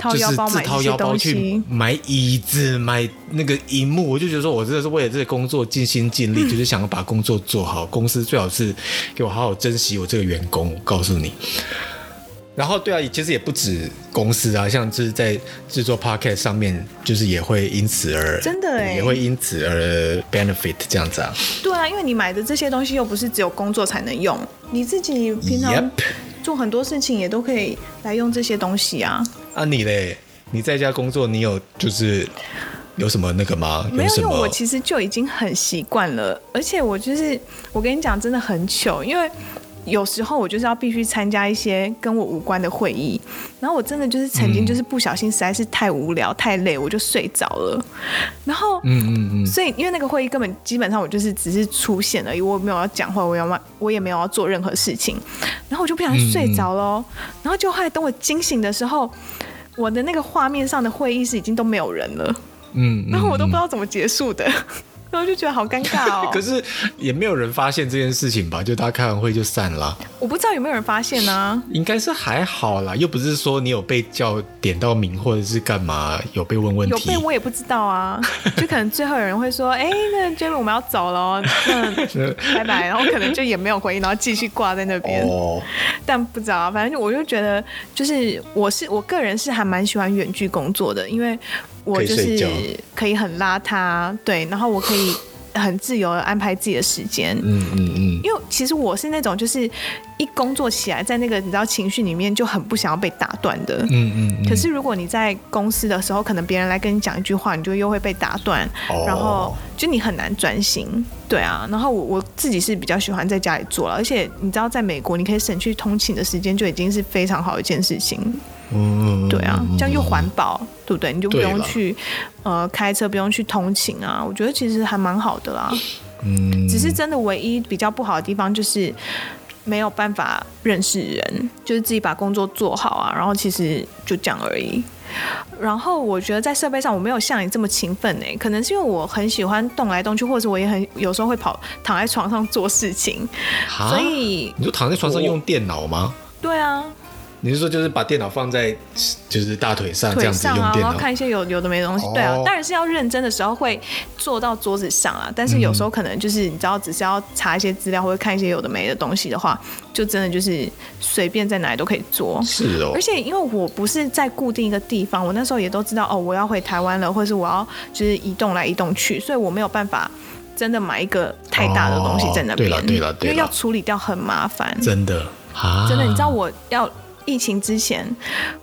就是自掏腰包去买椅子、买那个荧幕，我就觉得说我真的是为了这个工作尽心尽力，就是想要把工作做好，公司最好是给我好好珍惜我这个员工，我告诉你。然后对啊，其实也不止公司啊，像就是在制作 podcast 上面，就是也会因此而真的哎，也会因此而 benefit 这样子啊。对啊，因为你买的这些东西又不是只有工作才能用，你自己平常做很多事情也都可以来用这些东西啊。啊，你嘞？你在家工作，你有就是有什么那个吗？没有，因为我其实就已经很习惯了，而且我就是我跟你讲，真的很糗，因为。有时候我就是要必须参加一些跟我无关的会议，然后我真的就是曾经就是不小心实在是太无聊太累，我就睡着了。然后，嗯嗯嗯，所以因为那个会议根本基本上我就是只是出现而已，我没有要讲话，我要我也没有要做任何事情，然后我就不小心睡着了。然后就后来等我惊醒的时候，我的那个画面上的会议室已经都没有人了。嗯，然后我都不知道怎么结束的。然后就觉得好尴尬哦。可是也没有人发现这件事情吧？就大家开完会就散了。我不知道有没有人发现呢、啊？应该是还好啦，又不是说你有被叫点到名或者是干嘛，有被问问题。有被我也不知道啊，就可能最后有人会说：“哎、欸，那 Jeremy 我们要走了，那拜拜。”然后可能就也没有回应，然后继续挂在那边。哦。但不知道啊，反正我就觉得，就是我是我个人是还蛮喜欢远距工作的，因为。我就是可以很邋遢，对，然后我可以很自由的安排自己的时间，嗯嗯嗯，因为其实我是那种就是一工作起来，在那个你知道情绪里面就很不想要被打断的，嗯嗯，嗯。可是如果你在公司的时候，可能别人来跟你讲一句话，你就又会被打断，哦，然后就你很难专心，对啊。然后我我自己是比较喜欢在家里做了，而且你知道，在美国你可以省去通勤的时间，就已经是非常好的一件事情。嗯，对啊，这样又环保，对不对？你就不用去呃开车，不用去通勤啊。我觉得其实还蛮好的啦。嗯，只是真的唯一比较不好的地方就是没有办法认识人，就是自己把工作做好啊。然后其实就这样而已。然后我觉得在设备上我没有像你这么勤奋呢，可能是因为我很喜欢动来动去，或者是我也很有时候会跑躺在床上做事情，所以你就躺在床上用电脑吗？对啊。你是说就是把电脑放在就是大腿上这样子用电脑，啊，然后看一些有有的没的东西。对啊，当然是要认真的时候会坐到桌子上啊，但是有时候可能就是你知道，只是要查一些资料或者看一些有的没的东西的话，就真的就是随便在哪里都可以做。是哦。而且因为我不是在固定一个地方，我那时候也都知道哦，我要回台湾了，或者是我要就是移动来移动去，所以我没有办法真的买一个太大的东西在那边。对对了对了，因为要处理掉很麻烦。真的啊，真的，你知道我要。疫情之前，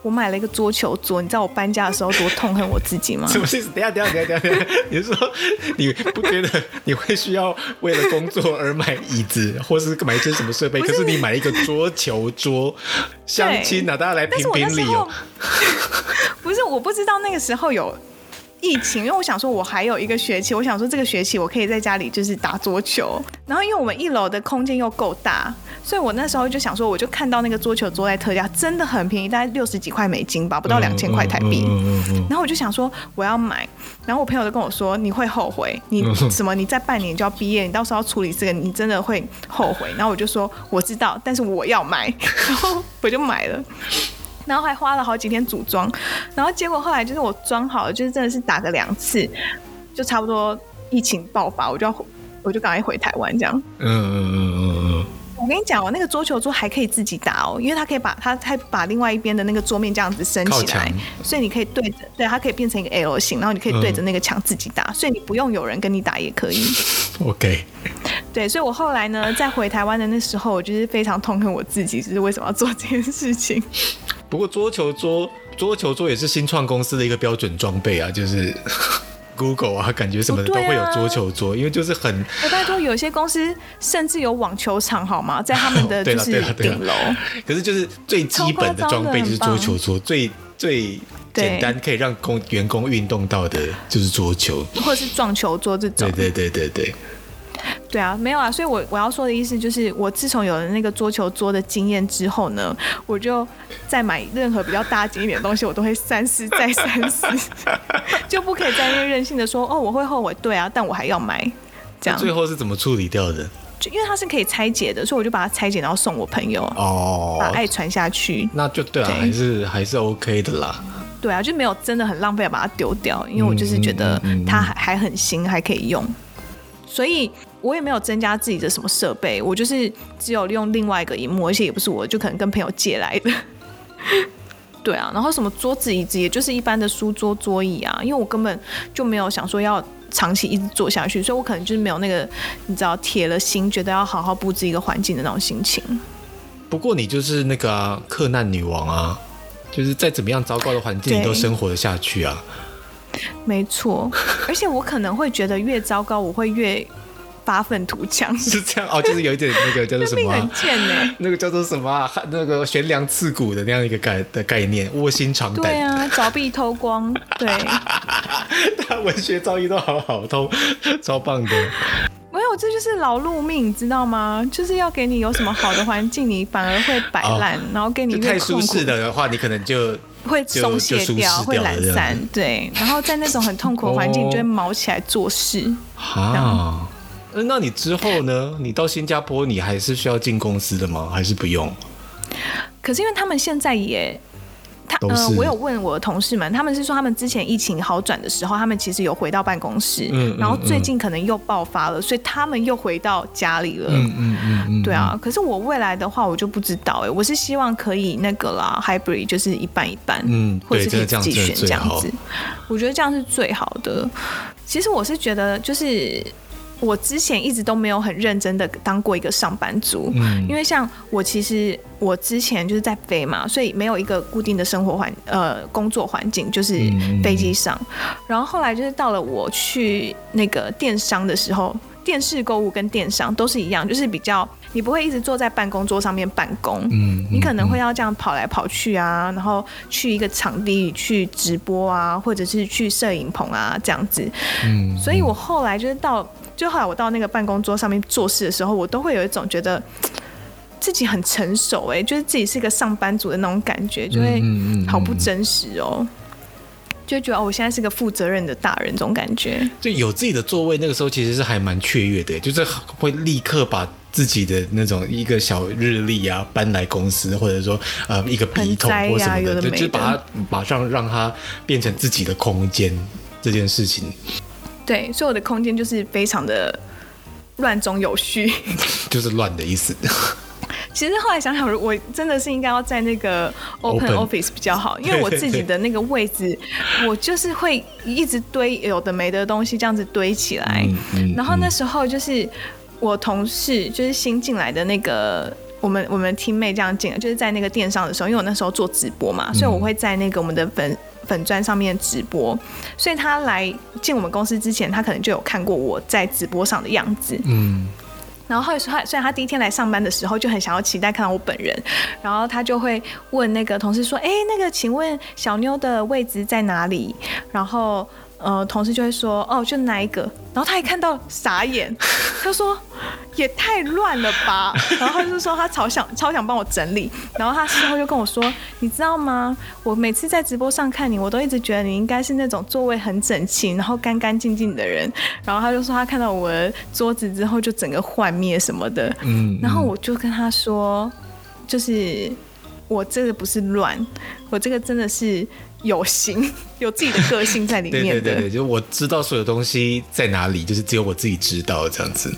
我买了一个桌球桌。你知道我搬家的时候多痛恨我自己吗？什么意思？等下，等下，等下，等下，你是说你 不觉得你会需要为了工作而买椅子，或是买一些什么设备？可是你买了一个桌球桌，相亲啊，大家来评评理哦。不是，我不知道那个时候有。疫情，因为我想说，我还有一个学期，我想说这个学期我可以在家里就是打桌球。然后因为我们一楼的空间又够大，所以我那时候就想说，我就看到那个桌球桌在特价，真的很便宜，大概六十几块美金吧，不到两千块台币。然后我就想说我要买，然后我朋友就跟我说，你会后悔，你什么？你在半年就要毕业，你到时候要处理这个，你真的会后悔。然后我就说我知道，但是我要买，然后我就买了。然后还花了好几天组装，然后结果后来就是我装好了，就是真的是打个两次，就差不多疫情爆发，我就要我就赶快回台湾这样。嗯嗯嗯嗯嗯。我跟你讲我，那个桌球桌还可以自己打哦，因为它可以把它它把另外一边的那个桌面这样子升起来，所以你可以对着，对，它可以变成一个 L 型，然后你可以对着那个墙自己打，嗯，所以你不用有人跟你打也可以。OK。对，所以我后来呢，在回台湾的那时候，我就是非常痛恨我自己，就是为什么要做这件事情。不过桌球桌，桌球桌也是新创公司的一个标准装备啊，就是 Google 啊，感觉什么的都会有桌球桌，因为就是很。我拜托，有些公司甚至有网球场，好吗？在他们的 就是顶楼。可是就是最基本的装备就是桌球桌，最最简单可以让工员工运动到的就是桌球，或者是撞球桌这种。对对对对对。对啊，没有啊，所以我我要说的意思就是，我自从有了那个桌球桌的经验之后呢，我就再买任何比较大件一点的东西，我都会三思再三思，就不可以再因为任性的说哦，我会后悔，对啊，但我还要买，这样。最后是怎么处理掉的？就因为它是可以拆解的，所以我就把它拆解，然后送我朋友哦，把爱传下去。那就对啊，对还是还是 OK 的啦。对啊，就没有真的很浪费，把它丢掉，因为我就是觉得它还还很新，还可以用，所以。我也没有增加自己的什么设备，我就是只有利用另外一个荧幕，而且也不是我，就可能跟朋友借来的。对啊，然后什么桌子椅子，也就是一般的书桌桌椅啊，因为我根本就没有想说要长期一直坐下去，所以我可能就是没有那个你知道铁了心觉得要好好布置一个环境的那种心情。不过你就是那个啊，克难女王啊，就是再怎么样糟糕的环境你都生活得下去啊。没错，而且我可能会觉得越糟糕，我会越。发愤图强是这样哦，就是有一点那个叫做什么、啊，那个叫做什么啊？那个悬梁刺骨的那样一个概的概念，卧薪尝胆。对啊，凿壁偷光。对，他文学造诣都好好，都超棒的。没有，这就是劳碌命，你知道吗？就是要给你有什么好的环境，你反而会摆烂、哦，然后给你太舒适的话，你可能就会松懈掉，会懒散，对。然后在那种很痛苦的环境，就会毛起来做事。啊，那你之后呢？你到新加坡，你还是需要进公司的吗？还是不用？可是因为他们现在也。他呃，我有问我的同事们，他们是说他们之前疫情好转的时候，他们其实有回到办公室，嗯，然后最近可能又爆发了，所以他们又回到家里了，嗯嗯嗯嗯，对啊。可是我未来的话，我就不知道哎，我是希望可以那个啦，hybrid 就是一半一半，嗯，或者是可以自己选这样子，我觉得这样是最好的。其实我是觉得就是。我之前一直都没有很认真的当过一个上班族，嗯，因为像我其实我之前就是在飞嘛，所以没有一个固定的生活环呃工作环境，就是飞机上，然后后来就是到了我去那个电商的时候，电视购物跟电商都是一样，就是比较你不会一直坐在办公桌上面办公，嗯，你可能会要这样跑来跑去啊，然后去一个场地去直播啊，或者是去摄影棚啊这样子，嗯，所以我后来就是到。就后来我到那个办公桌上面做事的时候，我都会有一种觉得 自己很成熟哎、欸，就是自己是一个上班族的那种感觉，就会好不真实哦、喔，就觉得哦，我现在是个负责任的大人，这种感觉。就有自己的座位，那个时候其实是还蛮雀跃的，就是会立刻把自己的那种一个小日历啊搬来公司，或者说呃一个笔筒或什么的，就就把它马上让它变成自己的空间这件事情。对，所以我的空间就是非常的乱中有序，就是乱的意思。其实后来想想，我真的是应该要在那个 open office 比较好，因为我自己的那个位置，我就是会一直堆有的没的东西，这样子堆起来。然后那时候就是我同事，就是新进来的那个我们我们 teammate 这样进来，就是在那个电商的时候，因为我那时候做直播嘛，所以我会在那个我们的粉。粉砖上面直播，所以他来进我们公司之前，他可能就有看过我在直播上的样子。嗯，然后后来他，虽然他第一天来上班的时候就很想要期待看到我本人，然后他就会问那个同事说：“哎，那个，请问小妞的位置在哪里？”然后。呃，同事就会说，哦，就那一个？然后他一看到傻眼，他说也太乱了吧。然后他就说他超想超想帮我整理。然后他事后就跟我说，你知道吗？我每次在直播上看你，我都一直觉得你应该是那种座位很整齐，然后干干净净的人。然后他就说他看到我的桌子之后就整个幻灭什么的。嗯。然后我就跟他说，就是我这个不是乱，我这个真的是。有型，有自己的个性在里面。对对对，就我知道所有东西在哪里，就是只有我自己知道这样子。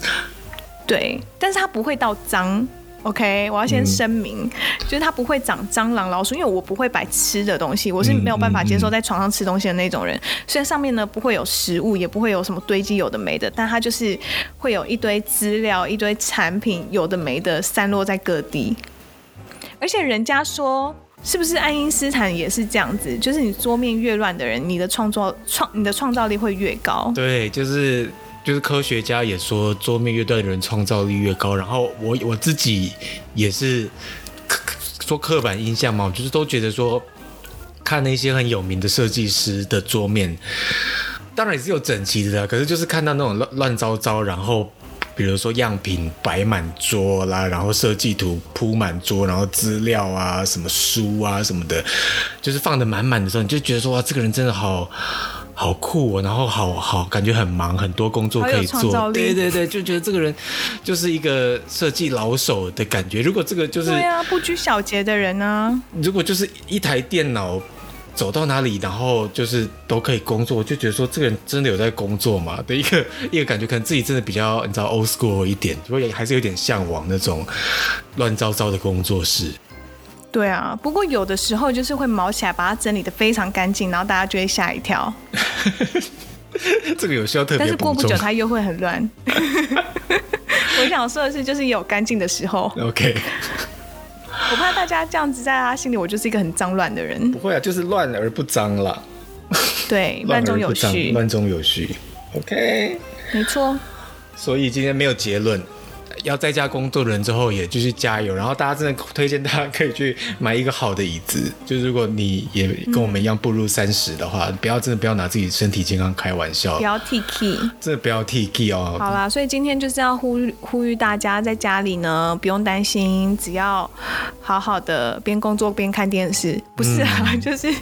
对，但是它不会到脏，OK？我要先声明，嗯、就是它不会长蟑螂、老鼠，因为我不会摆吃的东西，我是没有办法接受在床上吃东西的那种人。虽然上面呢不会有食物，也不会有什么堆积有的没的，但它就是会有一堆资料、一堆产品有的没的散落在各地，而且人家说。是不是爱因斯坦也是这样子？就是你桌面越乱的人，你的创作创你的创造力会越高。对，就是就是科学家也说，桌面越乱的人创造力越高。然后我我自己也是说刻板印象嘛，就是都觉得说看那些很有名的设计师的桌面，当然也是有整齐的，可是就是看到那种乱乱糟糟，然后。比如说样品摆满桌啦，然后设计图铺满桌，然后资料啊、什么书啊什么的，就是放的满满的时候，你就觉得说哇，这个人真的好好酷哦，然后好好感觉很忙，很多工作可以做。对对对，就觉得这个人就是一个设计老手的感觉。如果这个就是对啊，不拘小节的人呢？如果就是一台电脑。走到哪里，然后就是都可以工作，就觉得说这个人真的有在工作嘛的一个一个感觉，可能自己真的比较你知道 old school 一点，所以还是有点向往那种乱糟糟的工作室。对啊，不过有的时候就是会毛起来，把它整理的非常干净，然后大家就会吓一跳。这个有需要特别，但是过不久它又会很乱。我想说的是，就是有干净的时候。OK。我怕大家这样子在他心里，我就是一个很脏乱的人。不会啊，就是乱而不脏啦。对，乱中有序，乱中有序。OK，没错。所以今天没有结论，要在家工作的人之后，也继续加油。然后大家真的推荐大家可以去买一个好的椅子。就是如果你也跟我们一样步入三十的话，嗯、不要真的不要拿自己身体健康开玩笑，不要 T K，真的不要 T K 哦。好啦，所以今天就是要呼吁呼吁大家在家里呢，不用担心，只要好好的边工作边看电视，不是啊，嗯、就是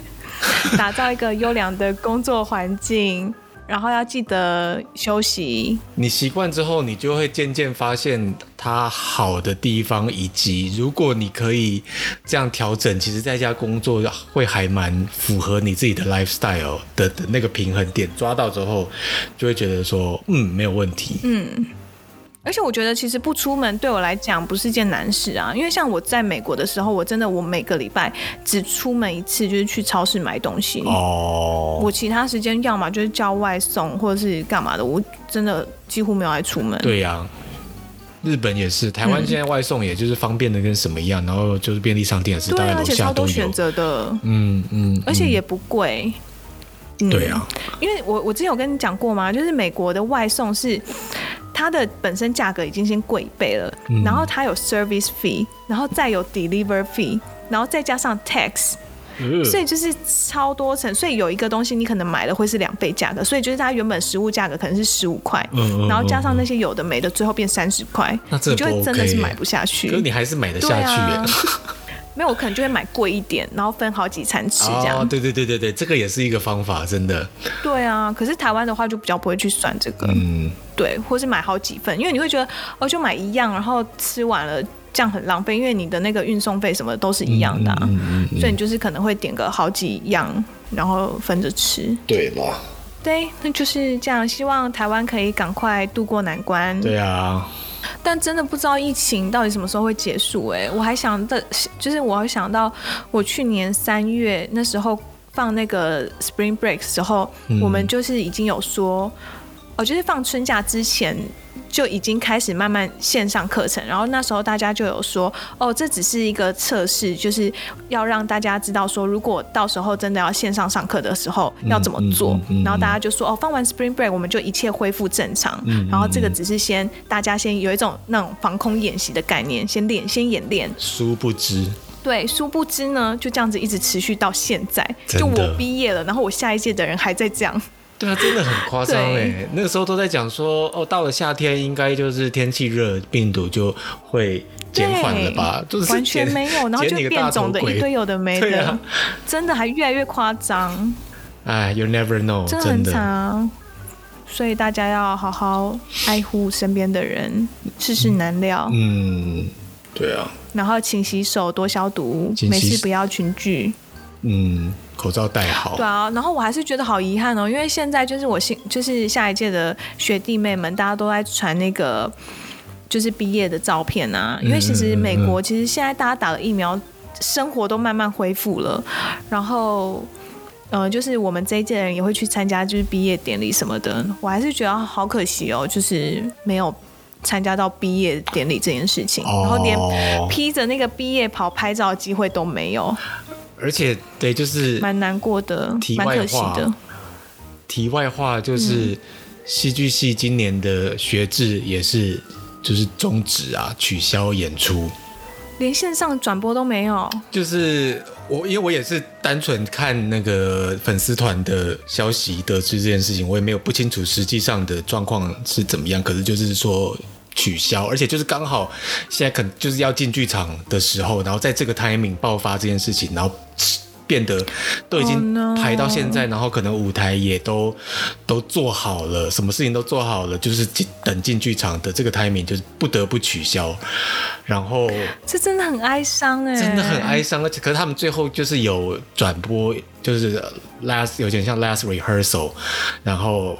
打造一个优良的工作环境。然后要记得休息。你习惯之后，你就会渐渐发现它好的地方，以及如果你可以这样调整，其实在家工作会还蛮符合你自己的 lifestyle 的的那个平衡点，抓到之后，就会觉得说，嗯，没有问题。嗯。而且我觉得，其实不出门对我来讲不是件难事啊。因为像我在美国的时候，我真的我每个礼拜只出门一次，就是去超市买东西。哦。我其他时间要么就是叫外送，或者是干嘛的，我真的几乎没有爱出门。对呀、啊，日本也是，台湾现在外送也就是方便的跟什么一样，嗯、然后就是便利商店也是，大概楼下都有。而且超多选择的。嗯嗯。而且也不贵。嗯、对啊。因为我我之前有跟你讲过吗？就是美国的外送是。它的本身价格已经先贵一倍了，嗯、然后它有 service fee，然后再有 deliver fee，然后再加上 tax，、嗯、所以就是超多层。所以有一个东西你可能买了会是两倍价格，所以就是它原本实物价格可能是十五块，嗯、然后加上那些有的没的，最后变三十块，那这、OK、你就会真的是买不下去。可是你还是买得下去耶。没有，我可能就会买贵一点，然后分好几餐吃这样。哦，对对对对对，这个也是一个方法，真的。对啊，可是台湾的话就比较不会去算这个。嗯。对，或是买好几份，因为你会觉得哦，就买一样，然后吃完了这样很浪费，因为你的那个运送费什么都是一样的啊，嗯嗯嗯，所以你就是可能会点个好几样，然后分着吃。对了。对，那就是这样。希望台湾可以赶快渡过难关。对啊。但真的不知道疫情到底什么时候会结束哎、欸，我还想的，就是我还想到我去年三月那时候放那个 Spring Break 时候，嗯、我们就是已经有说，哦，就是放春假之前。就已经开始慢慢线上课程，然后那时候大家就有说，哦，这只是一个测试，就是要让大家知道说，如果到时候真的要线上上课的时候要怎么做。嗯嗯嗯嗯、然后大家就说，哦，放完 Spring Break 我们就一切恢复正常。然后这个只是先大家先有一种那种防空演习的概念，先练先演练。殊不知，对，殊不知呢，就这样子一直持续到现在。就我毕业了，然后我下一届的人还在这样。对啊，真的很夸张哎！对那个时候都在讲说，哦，到了夏天应该就是天气热，病毒就会减缓了吧？就是完全没有，然后就变种的一堆有的没的，啊、真的还越来越夸张。哎，You never know，真的很惨。所以大家要好好爱护身边的人，世事难料。嗯，对啊。然后勤洗手，多消毒，没事不要群聚。嗯，口罩戴好。对啊，然后我还是觉得好遗憾哦，因为现在就是我新，就是下一届的学弟妹们，大家都在传那个就是毕业的照片啊。因为其实美国其实现在大家打了疫苗，生活都慢慢恢复了。然后，呃，就是我们这一届人也会去参加就是毕业典礼什么的。我还是觉得好可惜哦，就是没有参加到毕业典礼这件事情，然后连披着那个毕业袍拍照的机会都没有。而且，对，就是蛮难过的，蛮可惜的。题外话就是，戏剧系今年的学制也是就是终止啊，取消演出，连线上转播都没有。就是我，因为我也是单纯看那个粉丝团的消息得知这件事情，我也没有不清楚实际上的状况是怎么样。可是就是说。取消，而且就是刚好现在可能就是要进剧场的时候，然后在这个 timing 爆发这件事情，然后变得都已经排到现在，oh. 然后可能舞台也都都做好了，什么事情都做好了，就是等进剧场的这个 timing 就是不得不取消，然后这真的很哀伤哎，真的很哀伤，而且可是他们最后就是有转播，就是 last 有点像 last rehearsal，然后。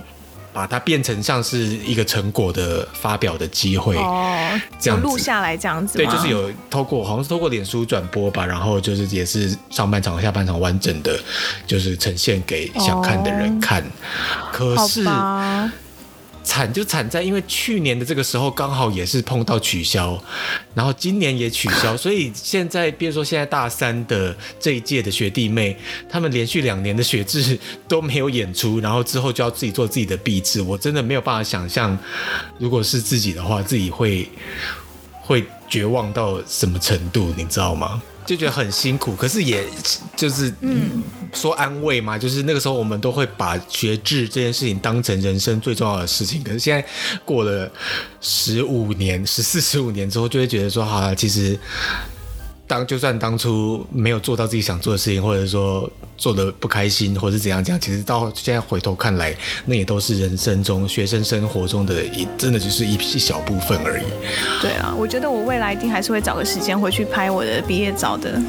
把它变成像是一个成果的发表的机会哦，这样录下来这样子。对，就是有透过好像是透过脸书转播吧，然后就是也是上半场、下半场完整的，就是呈现给想看的人看。哦、可是，惨就惨在，因为去年的这个时候刚好也是碰到取消，然后今年也取消，所以现在比如说现在大三的这一届的学弟妹，他们连续两年的学制都没有演出，然后之后就要自己做自己的毕制，我真的没有办法想象，如果是自己的话，自己会会绝望到什么程度，你知道吗？就觉得很辛苦，可是也就是嗯，说安慰嘛，就是那个时候我们都会把学制这件事情当成人生最重要的事情。可是现在过了十五年、十四、十五年之后，就会觉得说，好了，其实。当就算当初没有做到自己想做的事情，或者说做的不开心，或者是怎样讲，其实到现在回头看来，那也都是人生中学生生活中的一，真的就是一一小部分而已。对啊，我觉得我未来一定还是会找个时间回去拍我的毕业照的。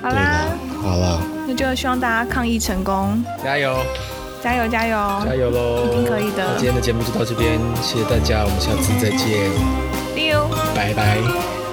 好啦，好啦，那就希望大家抗疫成功，加油，加油，加油，加油喽！一定可以的。那今天的节目就到这边，谢谢大家，我们下次再见。See you，拜拜。